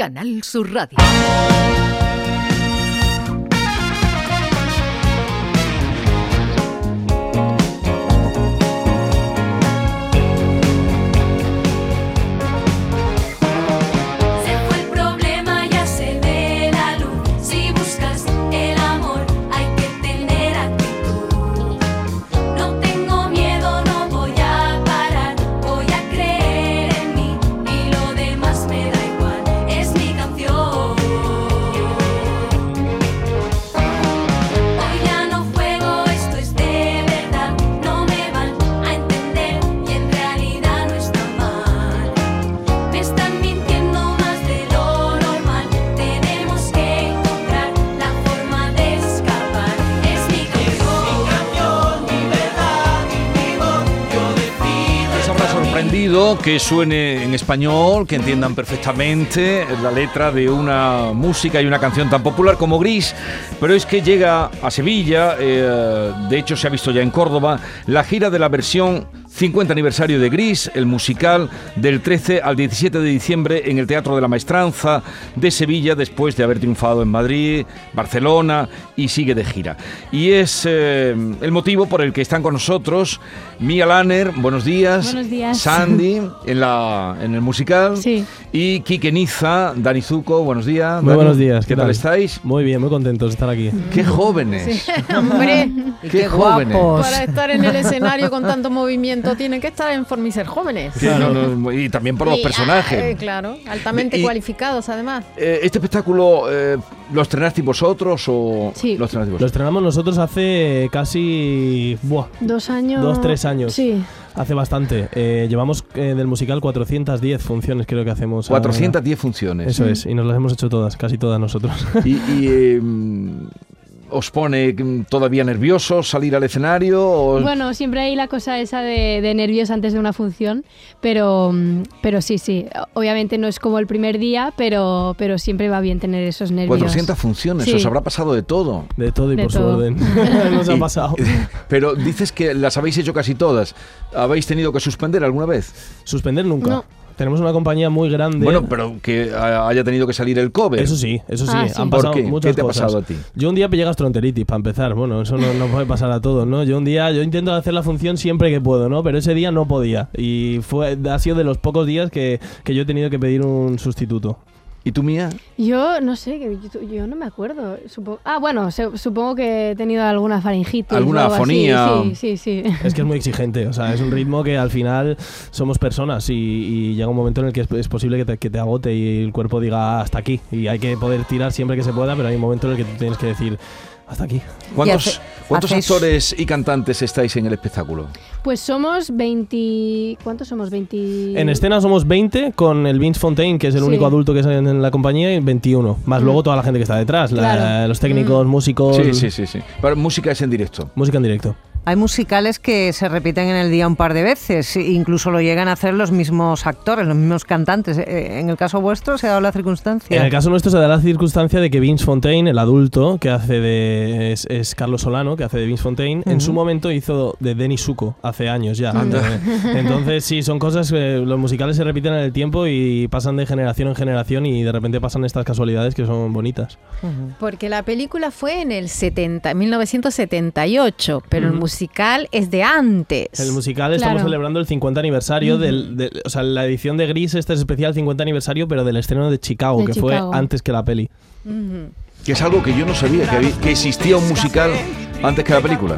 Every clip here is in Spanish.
Canal Sur Radio. Que suene en español, que entiendan perfectamente la letra de una música y una canción tan popular como Gris, pero es que llega a Sevilla, eh, de hecho se ha visto ya en Córdoba, la gira de la versión 50 aniversario de Gris, el musical del 13 al 17 de diciembre en el Teatro de la Maestranza de Sevilla, después de haber triunfado en Madrid, Barcelona y sigue de gira. Y es eh, el motivo por el que están con nosotros Mia Lanner, buenos días. Buenos días. Sandy en, la, en el musical. Sí. Y Quique Niza, Dani Zuco, buenos días. Muy Dani, buenos días. ¿Qué, tal estáis? Muy bien, muy contentos de estar aquí. Qué jóvenes. Hombre, Qué jóvenes. para estar en el escenario con tanto movimiento tienen que estar en forma y ser jóvenes. Sí, no, no, y también por los personajes. ah, eh, claro, altamente Y- cualificados además. Eh, ¿Este espectáculo eh, lo estrenasteis vosotros o Sí. lo estrenasteis Lo vosotros? estrenamos nosotros hace casi. Buah, Dos años. Dos, tres años. Sí. hace bastante. Eh, llevamos eh, del musical 410 funciones, creo que hacemos. ahora. 410 funciones. Eso es, y nos las hemos hecho todas, casi todas nosotros. ¿Y, y, eh, os pone mm, todavía nerviosos salir al escenario? O... Bueno, siempre hay la cosa esa de, de nervios antes de una función, pero, mm, pero sí, sí. Obviamente no es como el primer día, pero, pero siempre va bien tener esos nervios. 400 funciones, Sí. os habrá pasado de todo. De todo y De por todo. su orden. nos ha pasado. Pero dices que las habéis hecho casi todas. ¿Habéis tenido que suspender alguna vez? Suspender nunca. No. Tenemos una compañía muy grande. Bueno, pero que ha- haya tenido que salir el cover. Eso sí, eso sí, Ah, sí. han ¿Por pasado qué? muchas ¿Qué te ha cosas. pasado a ti? Yo un día pillé gastroenteritis, para empezar. Bueno, eso no, no puede pasar a todos, ¿no? Yo un día, yo intento hacer la función siempre que puedo, ¿no? Pero ese día no podía. Y fue, ha sido de los pocos días que, que yo he tenido que pedir un sustituto. ¿Y tú, Mía? Yo no sé, que yo, yo no me acuerdo. Supo- ah, bueno, se- supongo que he tenido alguna faringitis. ¿Alguna afonía? Sí, sí, sí. Es que es muy exigente, o sea, es un ritmo que al final somos personas y, y llega un momento en el que es, es posible que te, que te agote y el cuerpo diga "Ah, hasta aquí. Y hay que poder tirar siempre que se pueda, pero hay un momento en el que tú tienes que decir hasta aquí. ¿Cuántos, ¿cuántos hacéis- actores y cantantes estáis en el espectáculo? Pues somos 20... ¿Cuántos somos? 20... En escena somos 20 con el Vince Fontaine, que es el Sí. único adulto que es en, la compañía, y 21. Más Mm. luego toda la gente que está detrás, la- los técnicos, músicos. Sí, sí, sí, sí. Pero música es en directo. Música en directo. Hay musicales que se repiten en el día un par de veces, e incluso lo llegan a hacer los mismos actores, los mismos cantantes. Eh, En el caso vuestro se ha dado la circunstancia. En el caso nuestro se da la circunstancia de que Vince Fontaine, el adulto que hace de. es, es Carlos Solano, que hace de Vince Fontaine, en su momento hizo de Denis Suco, hace años ya. Entonces, sí, son cosas. que los musicales se repiten en el tiempo y pasan de generación en generación y de repente pasan estas casualidades que son bonitas. Porque la película fue en el 70, 1978, pero el Ujú. Musical es de antes. El musical estamos Claro. celebrando el 50 aniversario del, del- O sea, la edición de Gris, este es especial 50 aniversario, pero del estreno de Chicago, De que Chicago. fue antes que la peli. Ujú. Que es algo que yo no sabía, que, había- que existía un musical antes que la película.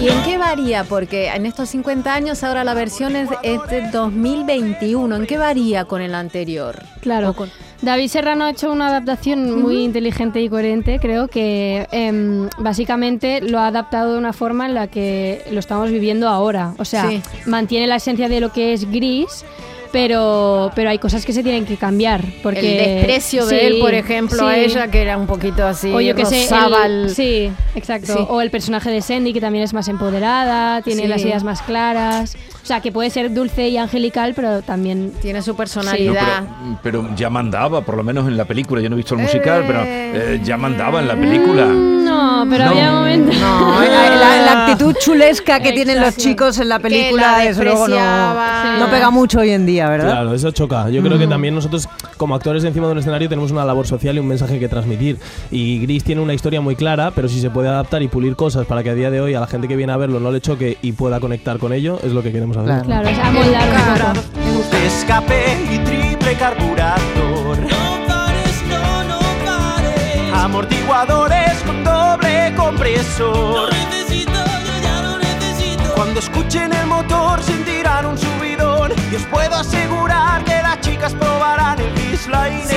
¿Y en qué varía? Porque en estos 50 años ahora la versión es, es de 2021. ¿En qué varía con el anterior? Claro. Con- David Serrano ha hecho una adaptación muy inteligente y coherente, creo que em, básicamente lo ha adaptado de una forma en la que lo estamos viviendo ahora. O sea, Sí. mantiene la esencia de lo que es gris, pero, pero hay cosas que se tienen que cambiar. Porque, el desprecio de Sí, él, por ejemplo, a ella, que era un poquito así, O yo que sé, el- el- sí, exacto. Sí. O el personaje de Sandy, que también es más empoderada, tiene Sí. las ideas más claras. O sea, que puede ser dulce y angelical, pero también... tiene su No, personalidad. pero, pero ya mandaba, por lo menos en la película. Yo no he visto el musical, pero Eh. eh, ya mandaba en la película. No, pero No. había momentos... No, la, la- la actitud chulesca que tienen los chicos en la película, la desde luego, no, no pega mucho hoy en día. ¿verdad? Claro, eso choca. Yo creo que también nosotros, como actores encima de un escenario, tenemos una labor social y un mensaje que transmitir. Y Gris tiene una historia muy clara, pero si se puede adaptar y pulir cosas para que a día de hoy a la gente que viene a verlo no le choque y pueda conectar con ello, es lo que queremos hacer. Claro. Claro, es amoldar escape y triple carburador. No pares, no, no pares. Amortiguadores compresor. Lo necesito, yo ya lo necesito. Cuando escuchen el motor sentirán un subidón y os puedo asegurar que las chicas probarán el Gislainer.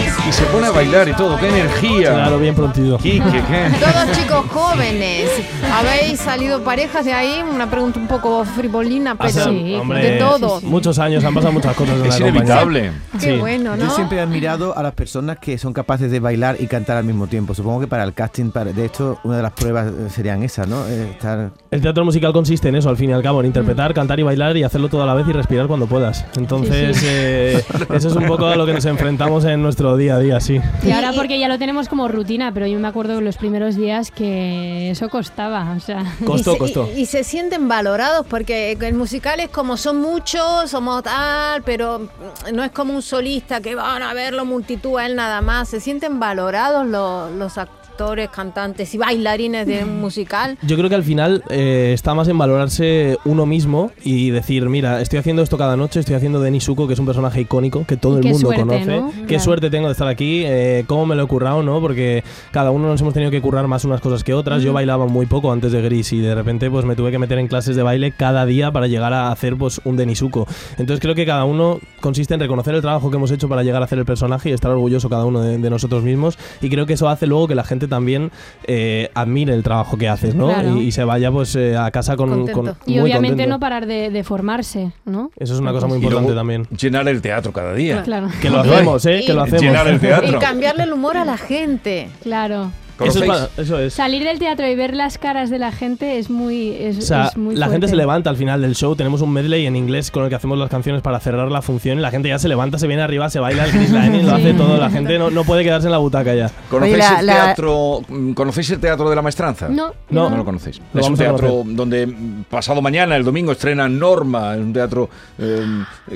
Y se pone a bailar y todo, qué energía. Claro, bien prontito. Quique, ¿qué? Todos chicos jóvenes. ¿Habéis salido parejas de ahí? Una pregunta un poco frivolina, pero Hace- sí, hombre, de todo. Muchos años, han pasado muchas cosas en Es la compañía. inevitable. Qué Sí. bueno, ¿no? Yo siempre he admirado a las personas que son capaces de bailar y cantar al mismo tiempo. Supongo que para el casting, para- de hecho, una de las pruebas eh, serían esas, ¿no? Eh, Estar... El teatro musical consiste en eso, al fin y al cabo, en interpretar, Mm. cantar y bailar y hacerlo toda la vez y respirar cuando puedas. Entonces, Sí, sí. eh, eso es un poco a lo que nos enfrentamos en nuestro día a día, sí. Y ahora porque ya lo tenemos como rutina, pero yo me acuerdo en los primeros días que eso costaba, o sea... Costó, y se, costó. y- y se sienten valorados porque el musical es como son muchos, somos tal, pero no es como un solista que van a verlo multitud a él nada más. Se sienten valorados los, los actores, cantantes y bailarines de un musical. Yo creo que al final eh, está más en valorarse uno mismo y decir, mira, estoy haciendo esto cada noche, estoy haciendo Denis Suko, que es un personaje icónico que todo el mundo suerte, conoce. ¿no? Qué Claro. suerte tengo de estar aquí, eh, cómo me lo he currado, ¿no? Porque cada uno nos hemos tenido que currar más unas cosas que otras. Yo bailaba muy poco antes de Gris y de repente pues me tuve que meter en clases de baile cada día para llegar a hacer pues un Denisuko. Entonces creo que cada uno consiste en reconocer el trabajo que hemos hecho para llegar a hacer el personaje y estar orgulloso cada uno de, de nosotros mismos y creo que eso hace luego que la gente también eh, admire el trabajo que haces, ¿no? Claro. Y, y se vaya pues eh, a casa con, con- Y muy obviamente contento. no parar de, de formarse, ¿no? Eso es una cosa muy Y importante luego también. llenar el teatro cada día. Claro, Que lo hacemos, ¿eh? Que lo Y- hacemos. Llenar el Y teatro. cambiarle el humor a la gente. claro. Eso es, eso es. Salir del teatro y ver las caras de la gente es muy es, O sea, es muy la gente se levanta al final del show. Tenemos un medley en inglés con el que hacemos las canciones para cerrar la función. Y la gente ya se levanta, se viene arriba, se baila el Chris lo hace todo. La gente no, no puede quedarse en la butaca ya. ¿Conocéis, Oye, la- el teatro, mm, ¿Conocéis el teatro de la maestranza? No, No. No lo conocéis. Lo es un teatro donde mm, pasado mañana, el domingo, estrena Norma. Es un teatro eh,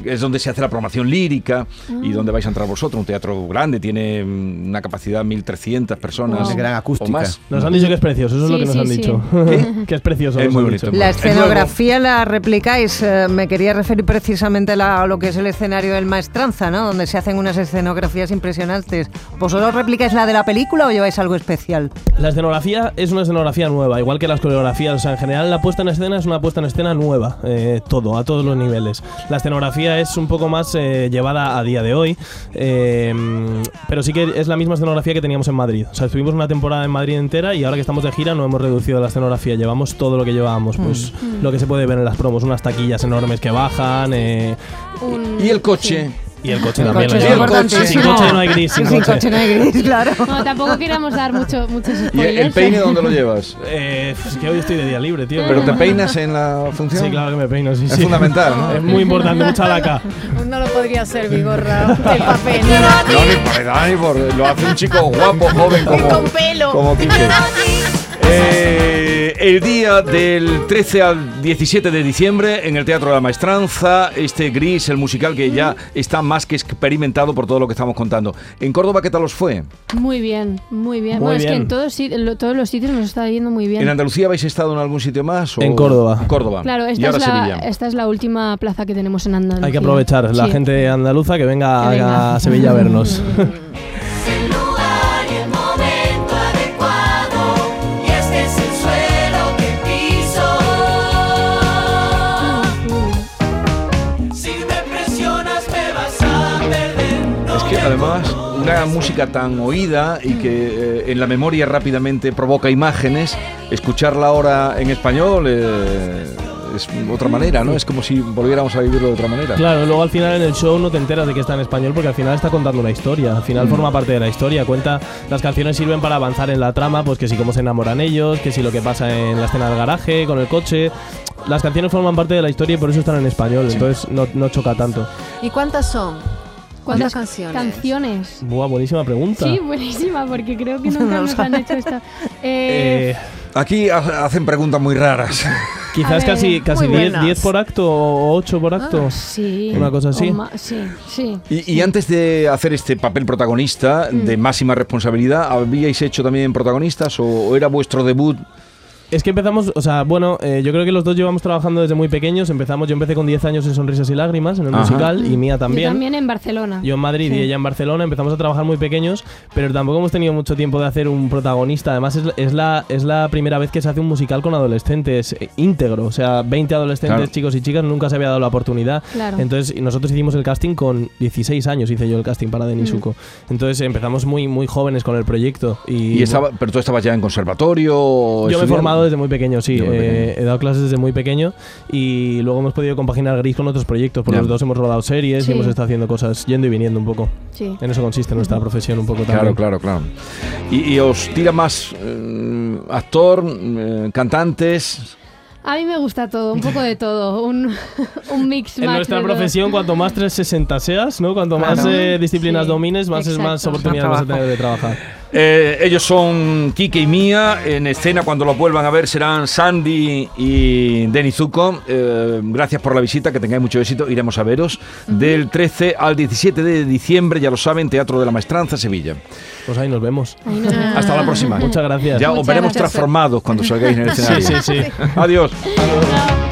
es donde se hace la programación lírica y donde vais a entrar vosotros. Un teatro grande, tiene mm, una capacidad de 1.300 personas. Wow. Gran acústica. Más. Nos han dicho que es precioso, eso es lo Sí, que nos han sí. dicho. que es precioso. Es muy bonito. dicho. La Es escenografía la replicáis. eh, me quería referir precisamente la- a lo que es el escenario del Maestranza, ¿no? Donde se hacen unas escenografías impresionantes. ¿Vosotros replicáis la de la película o lleváis algo especial? La escenografía es una escenografía nueva, igual que las coreografías. O sea, en general la puesta en escena es una puesta en escena nueva, eh, todo, a todos los niveles. La escenografía es un poco más eh, llevada a día de hoy, eh, pero sí que es la misma escenografía que teníamos en Madrid. O sea, estuvimos una temporada en Madrid entera y ahora que estamos de gira no hemos reducido la escenografía, llevamos todo lo que llevábamos, pues lo que se puede ver en las promos, unas taquillas enormes que bajan eh, Un- Y el coche. Y el coche El también. coche lo es importantísimo. Sin coche no hay gris, sin Sin coche. coche no hay gris, claro. No, tampoco queremos dar mucho, muchos ¿Y el peine dónde lo llevas? Eh, es que hoy estoy de día libre, tío. ¿Pero te peinas en la función? Sí, claro que me peino, sí, Es sí. fundamental, ¿no? Es muy importante, mucha laca. No lo podría hacer Vigorra del papel. No, ni por edad, ni por... Lo hace un chico guapo, joven, como... con pelo. Como Quique. Eh, el día del 13 al 17 de diciembre en el Teatro de la Maestranza, este Gris, el musical que ya está más que experimentado por todo lo que estamos contando. ¿En Córdoba qué tal os fue? Muy bien, muy bien. Muy bueno, es que bien. en todos, todos los sitios nos está yendo muy bien. ¿En Andalucía habéis estado en algún sitio más? o- En Córdoba. Córdoba. Claro, y esta ahora es, la, Sevilla. esta es la última plaza que tenemos en Andalucía. Hay que aprovechar la Sí. gente andaluza que venga, Que venga. a Sevilla a vernos. además una música tan oída y que eh, en la memoria rápidamente provoca imágenes, escucharla ahora en español eh, es otra manera, ¿no? Es como si volviéramos a vivirlo de otra manera. Claro, luego al final en el show no te enteras de que está en español porque al final está contando una historia. Al final forma parte de la historia. Cuenta, las canciones sirven para avanzar en la trama, pues que si cómo se enamoran ellos, que si lo que pasa en la escena del garaje, con el coche. Las canciones forman parte de la historia y por eso están en español, entonces no, no choca tanto. ¿Y cuántas son? ¿Cuántas canciones? Canciones. Buah, buenísima pregunta. Sí, buenísima, porque creo que nunca nos han hecho esta. Eh, Eh, Aquí ha- hacen preguntas muy raras. Quizás ver, casi casi muy 10 buenas. 10 por acto o 8 por acto. Sí. Una cosa así. o ma- sí, sí. Y, y antes de hacer este papel protagonista de Mm. máxima responsabilidad, ¿habíais hecho también protagonistas o, o era vuestro debut? Es que empezamos, o sea, bueno, eh, yo creo que los dos llevamos trabajando desde muy pequeños. Empezamos, yo empecé con 10 años en Sonrisas y Lágrimas, en el Ajá. musical, y Mía Yo también. también en Barcelona. Yo en Madrid Sí. y ella en Barcelona empezamos a trabajar muy pequeños, pero tampoco hemos tenido mucho tiempo de hacer un protagonista. Además, es, es la, es la primera vez que se hace un musical con adolescentes eh, íntegro. O sea, 20 adolescentes, Claro. chicos y chicas, nunca se había dado la oportunidad. Claro. Entonces, nosotros hicimos el casting con 16 años, hice yo el casting para Denisuko. Entonces, empezamos muy, muy jóvenes con el proyecto. Y, Y estaba, pero tú estabas ya en conservatorio. yo me he estudiando? Formado desde muy pequeño, sí. Muy eh, pequeño. he dado clases desde muy pequeño y luego hemos podido compaginar Gris con otros proyectos. Porque Ya. los dos hemos rodado series Sí. y hemos estado haciendo cosas yendo y viniendo un poco. Sí. En eso consiste nuestra profesión un poco Claro, también. claro, claro. ¿Y, y os tira más eh, actor, eh, cantantes? A mí me gusta todo, un poco de todo. Un, un mix En nuestra de todo. profesión, cuanto más 360 seas, ¿no? Cuanto más Claro. eh, disciplinas Sí, domines, más es más oportunidades vas a tener de trabajar. Eh, ellos son Kike y Mía. En escena, cuando los vuelvan a ver, serán Sandy y Denizuko. Eh, gracias por la visita, que tengáis mucho éxito. Iremos a veros. Del 13 al 17 de diciembre, ya lo saben, Teatro de la Maestranza, Sevilla. Pues ahí nos vemos. Hasta la próxima. Muchas gracias. Ya os veremos gracias. transformados cuando salgáis en el Sí, escenario. sí, sí. Adiós. Chao.